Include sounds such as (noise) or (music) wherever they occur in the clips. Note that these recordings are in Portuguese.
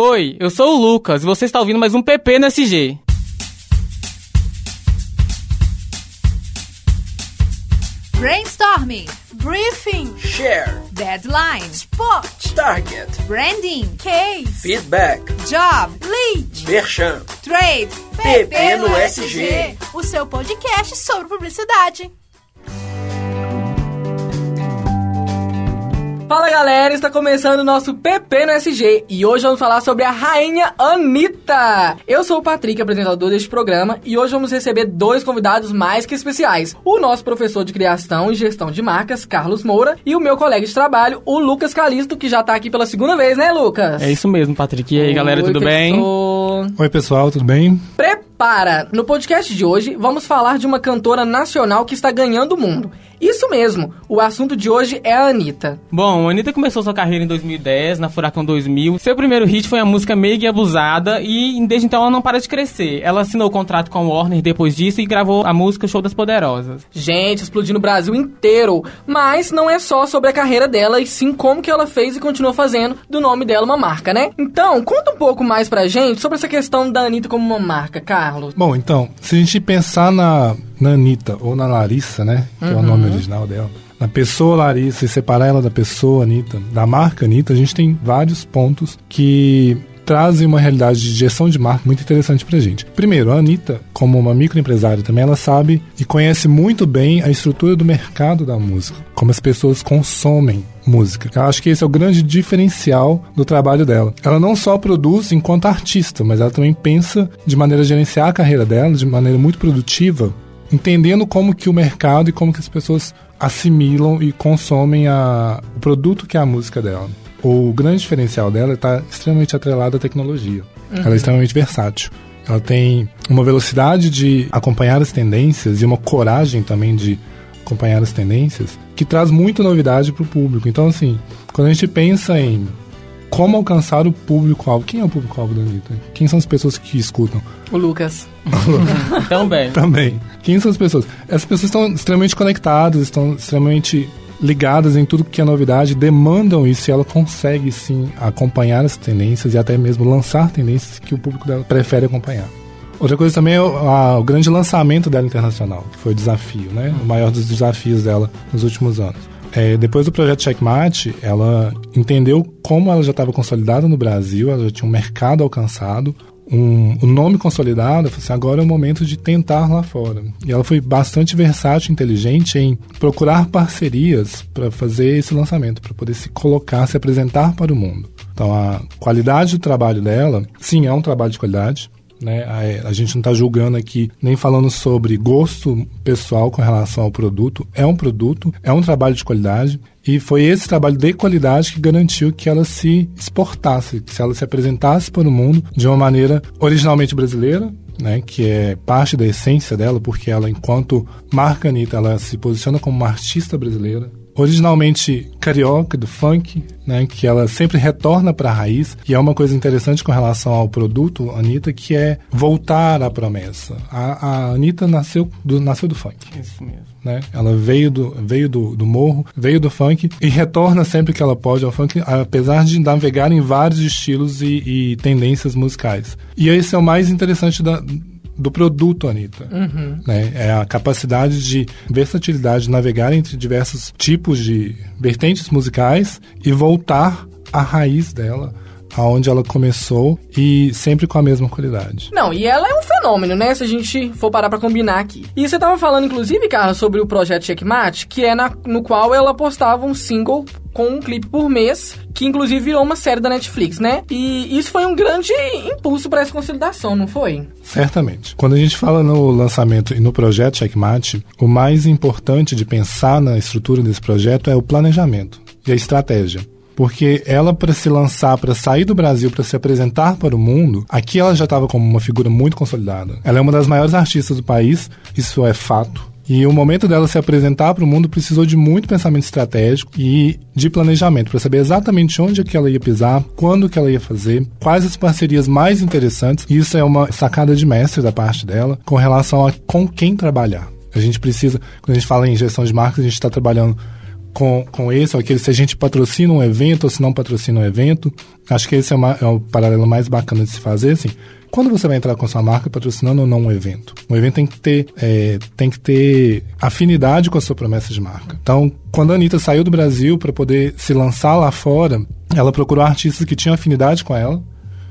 Oi, eu sou o Lucas e você está ouvindo mais um PP no SG. Brainstorming, briefing, share, deadline, spot, target, branding, case, feedback, job, lead, merchan, trade, PP no SG, o seu podcast sobre publicidade. Fala galera, está começando o nosso PP no SG e hoje vamos falar sobre a rainha Anitta. Eu sou o Patrick, apresentador deste programa, e hoje vamos receber dois convidados mais que especiais: o nosso professor de criação e gestão de marcas, Carlos Moura, e o meu colega de trabalho, o Lucas Calisto, que já tá aqui pela segunda vez, né, Lucas? É isso mesmo, Patrick. E aí, galera, Oi, tudo bem? Oi, pessoal, tudo bem? Prepara! No podcast de hoje, vamos falar de uma cantora nacional que está ganhando o mundo. Isso mesmo, o assunto de hoje é a Anitta. Bom, a Anitta começou sua carreira em 2010, na Furacão 2000. Seu primeiro hit foi a música Meiga e Abusada e desde então ela não para de crescer. Ela assinou o contrato com a Warner depois disso e gravou a música Show das Poderosas. Gente, explodindo o Brasil inteiro. Mas não é só sobre a carreira dela, e sim como que ela fez e continua fazendo do nome dela uma marca, né? Então, conta um pouco mais pra gente sobre essa questão da Anitta como uma marca, Carlos. Bom, então, se a gente pensar na, na Anitta ou na Larissa, né? Que é o nome original dela. Na pessoa Larissa e separar ela da pessoa Anitta, da marca Anitta, a gente tem vários pontos que trazem uma realidade de gestão de marca muito interessante pra gente. Primeiro, a Anitta, como uma microempresária também, ela sabe e conhece muito bem a estrutura do mercado da música, como as pessoas consomem música. Eu acho que esse é o grande diferencial do trabalho dela. Ela não só produz enquanto artista, mas ela também pensa de maneira a gerenciar a carreira dela de maneira muito produtiva, entendendo como que o mercado e como que as pessoas assimilam e consomem a, o produto que é a música dela. O grande diferencial dela está extremamente atrelado à tecnologia. Ela é extremamente versátil. Ela tem uma velocidade de acompanhar as tendências e uma coragem também de acompanhar as tendências que traz muita novidade para o público. Então, assim, quando a gente pensa em como alcançar o público-alvo, quem é o público-alvo da Anitta? Quem são as pessoas que escutam? O Lucas. (laughs) Também. Também. Quem são as pessoas? Essas pessoas estão extremamente conectadas, estão extremamente ligadas em tudo que é novidade, demandam isso e ela consegue sim acompanhar as tendências e até mesmo lançar tendências que o público dela prefere acompanhar. Outra coisa também é o, a- o grande lançamento dela internacional, que foi o desafio, né? O maior dos desafios dela nos últimos anos. É, depois do projeto Checkmate, ela entendeu como ela já estava consolidada no Brasil, ela já tinha um mercado alcançado, um, um nome consolidado, assim, agora é o momento de tentar lá fora. E ela foi bastante versátil inteligente em procurar parcerias para fazer esse lançamento, para poder se colocar, se apresentar para o mundo. Então, a qualidade do trabalho dela, sim, é um trabalho de qualidade. Né? A, a gente não está julgando aqui, nem falando sobre gosto pessoal com relação ao produto. É um produto, é um trabalho de qualidade. E foi esse trabalho de qualidade que garantiu que ela se exportasse, que ela se apresentasse para o mundo de uma maneira originalmente brasileira, né, que é parte da essência dela, porque ela, enquanto marca Anitta, ela se posiciona como uma artista brasileira, originalmente carioca, do funk, né, que ela sempre retorna para a raiz, e é uma coisa interessante com relação ao produto Anitta, que é voltar à promessa. A, a Anitta nasceu do, nasceu do funk. Isso mesmo. Né? Ela veio, do, veio do, do morro, veio do funk e retorna sempre que ela pode ao funk, apesar de navegar em vários estilos e, e tendências musicais. E esse é o mais interessante da, do produto Anitta. Né? É a capacidade de versatilidade de navegar entre diversos tipos de vertentes musicais e voltar à raiz dela, aonde ela começou e sempre com a mesma qualidade. Não, e ela é um fenômeno, né? Se a gente for parar pra combinar aqui. E você tava falando, inclusive, Carlos, sobre o projeto Checkmate, que é na- no qual ela postava um single com um clipe por mês, que inclusive virou uma série da Netflix, né? E isso foi um grande impulso pra essa consolidação, não foi? Certamente. Quando a gente fala no lançamento e no projeto Checkmate, o mais importante de pensar na estrutura desse projeto é o planejamento e a estratégia. Porque ela, para se lançar, para sair do Brasil, para se apresentar para o mundo, aqui ela já estava como uma figura muito consolidada. Ela é uma das maiores artistas do país, isso é fato. E o momento dela se apresentar para o mundo precisou de muito pensamento estratégico e de planejamento para saber exatamente onde é que ela ia pisar, quando que ela ia fazer, quais as parcerias mais interessantes. E isso é uma sacada de mestre da parte dela com relação a com quem trabalhar. A gente precisa, quando a gente fala em gestão de marcas, a gente está trabalhando com, com esse, ou aquele se a gente patrocina um evento ou se não patrocina um evento. Acho que esse é, uma, é o paralelo mais bacana de se fazer, assim. Quando você vai entrar com sua marca patrocinando ou não um evento? Um evento tem que ter, é, tem que ter afinidade com a sua promessa de marca. Então, quando a Anitta saiu do Brasil para poder se lançar lá fora, ela procurou artistas que tinham afinidade com ela,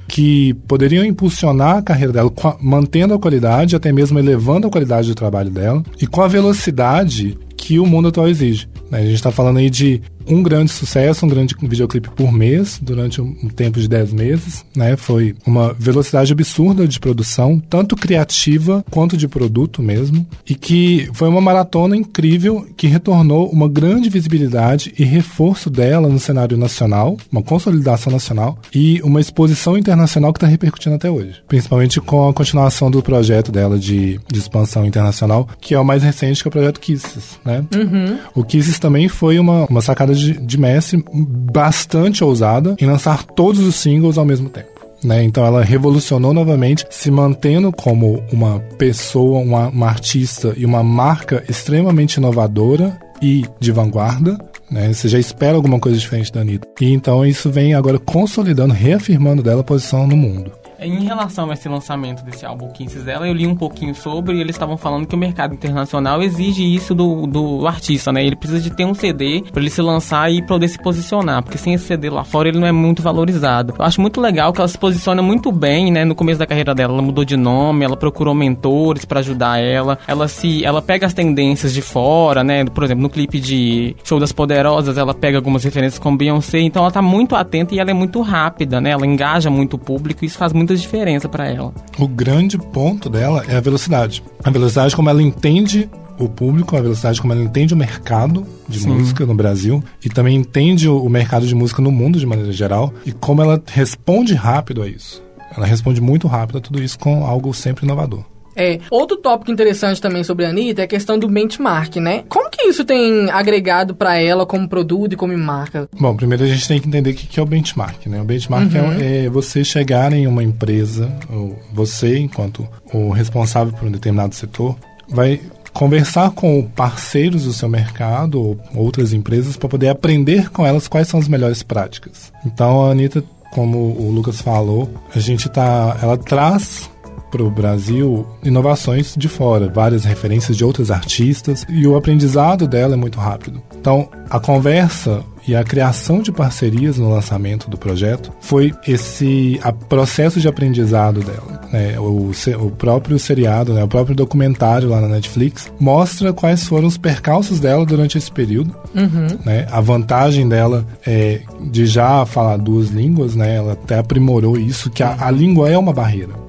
que poderiam impulsionar a carreira dela, mantendo a qualidade, até mesmo elevando a qualidade do trabalho dela, e com a velocidade que o mundo atual exige. Né? A gente está falando aí de um grande sucesso, um grande videoclipe por mês, durante um tempo de 10 meses. Né? Foi uma velocidade absurda de produção, tanto criativa quanto de produto mesmo, e que foi uma maratona incrível que retornou uma grande visibilidade e reforço dela no cenário nacional, uma consolidação nacional e uma exposição internacional que está repercutindo até hoje. Principalmente com a continuação do projeto dela de, de expansão internacional, que é o mais recente, que é o projeto Kisses. Né? Uhum. O Kisses também foi uma, uma sacada de, de Messi bastante ousada em lançar todos os singles ao mesmo tempo. Né? Então ela revolucionou novamente, se mantendo como uma pessoa, uma, uma artista e uma marca extremamente inovadora e de vanguarda, né? Você já espera alguma coisa diferente da Anitta. E então isso vem agora consolidando, reafirmando dela a posição no mundo. Em relação a esse lançamento desse álbum Kisses dela, eu li um pouquinho sobre e eles estavam falando que o mercado internacional exige isso do, do artista, né? Ele precisa de ter um CD para ele se lançar e poder se posicionar, porque sem esse CD lá fora ele não é muito valorizado. Eu acho muito legal que ela se posiciona muito bem, né? No começo da carreira dela, ela mudou de nome, ela procurou mentores para ajudar ela, ela se, ela pega as tendências de fora, né? Por exemplo, no clipe de Show das Poderosas, ela pega algumas referências com Beyoncé, então ela tá muito atenta e ela é muito rápida, né? Ela engaja muito o público e isso faz muito muita diferença para ela. O grande ponto dela é a velocidade. A velocidade como ela entende o público, a velocidade como ela entende o mercado de Sim. música no Brasil e também entende o mercado de música no mundo de maneira geral e como ela responde rápido a isso. Ela responde muito rápido a tudo isso com algo sempre inovador. É, outro tópico interessante também sobre a Anitta é a questão do benchmark, né? Como que isso tem agregado para ela como produto e como marca? Bom, primeiro a gente tem que entender o que é o benchmark, né? O benchmark é uhum. é, é, você chegar em uma empresa, ou você, enquanto o responsável por um determinado setor, vai conversar com parceiros do seu mercado ou outras empresas para poder aprender com elas quais são as melhores práticas. Então a Anitta, como o Lucas falou, a gente tá, ela traz para o Brasil inovações de fora, várias referências de outros artistas e o aprendizado dela é muito rápido. Então, a conversa e a criação de parcerias no lançamento do projeto foi esse processo de aprendizado dela. Né? O, o próprio seriado, né? o próprio documentário lá na Netflix mostra quais foram os percalços dela durante esse período. Uhum. Né? A vantagem dela é de já falar duas línguas, né? ela até aprimorou isso, que a, a língua é uma barreira.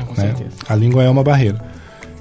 Ah, com né? certeza. A língua é uma barreira.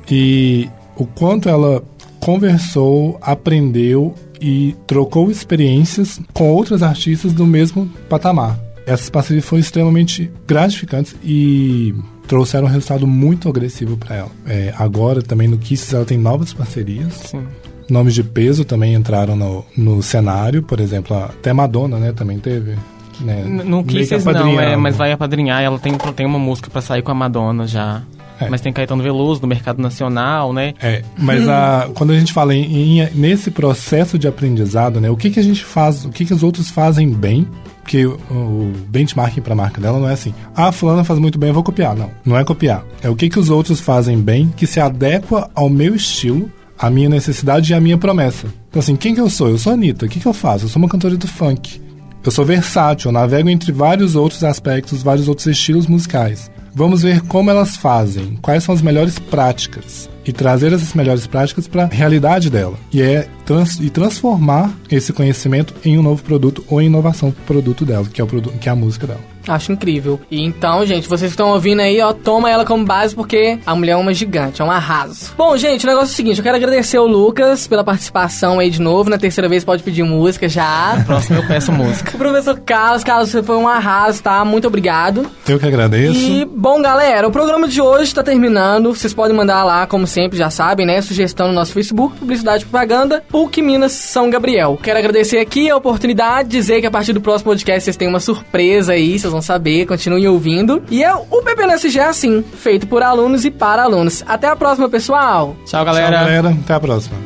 E o quanto ela conversou, aprendeu e trocou experiências com outros artistas do mesmo patamar. Essas parcerias foram extremamente gratificantes e trouxeram um resultado muito agressivo para ela. É, agora, também no Kisses, ela tem novas parcerias. Sim. Nomes de peso também entraram no, no cenário, por exemplo, até Madonna, né, também teve né? No Kisses não, é, mas vai apadrinhar. Ela tem, tem uma música para sair com a Madonna já. É. Mas tem Caetano Veloso no mercado nacional, né? É, mas a, quando a gente fala em, em, nesse processo de aprendizado, né? O que, que a gente faz, o que, que os outros fazem bem porque o, benchmarking para a marca dela não é assim, ah, a fulana faz muito bem, eu vou copiar. Não, não é copiar. É o que, que os outros fazem bem que se adequa ao meu estilo, à minha necessidade e à minha promessa. Então, assim, quem que eu sou? Eu sou a Anitta. O que, que eu faço? Eu sou uma cantora do funk. Eu sou versátil, navego entre vários outros aspectos, vários outros estilos musicais. Vamos ver como elas fazem, quais são as melhores práticas e trazer essas melhores práticas para a realidade dela. E é trans, e transformar esse conhecimento em um novo produto ou inovação para o produto dela, que é, o que é a música dela. Acho incrível. E então, gente, vocês que estão ouvindo aí, ó, toma ela como base porque a mulher é uma gigante, é um arraso. Bom, gente, o negócio é o seguinte, eu quero agradecer o Lucas pela participação aí de novo. Na terceira vez pode pedir música já. Na próxima eu peço música. (laughs) o professor Carlos, Carlos, você foi um arraso, tá? Muito obrigado. Eu que agradeço. E, bom, galera, o programa de hoje está terminando. Vocês podem mandar lá, como sempre, já sabem, né? Sugestão no nosso Facebook, Publicidade e Propaganda, PUC Minas São Gabriel. Quero agradecer aqui a oportunidade, dizer que a partir do próximo podcast vocês têm uma surpresa aí, vocês vão vão saber, continuem ouvindo. E é o PPNSG assim, feito por alunos e para alunos. Até a próxima, pessoal! Tchau, galera! Tchau, galera. Até a próxima!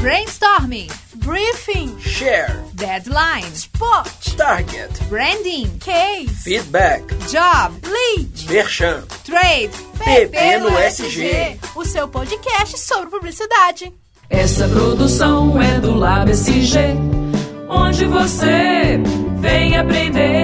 Brainstorming. Briefing. Share. Deadline. Sport. Target. Branding. Case. Feedback. Job. Lead. Merchan. Trade. PP no SG. O seu podcast sobre publicidade. Essa produção é do Lab SG, onde você vem aprender.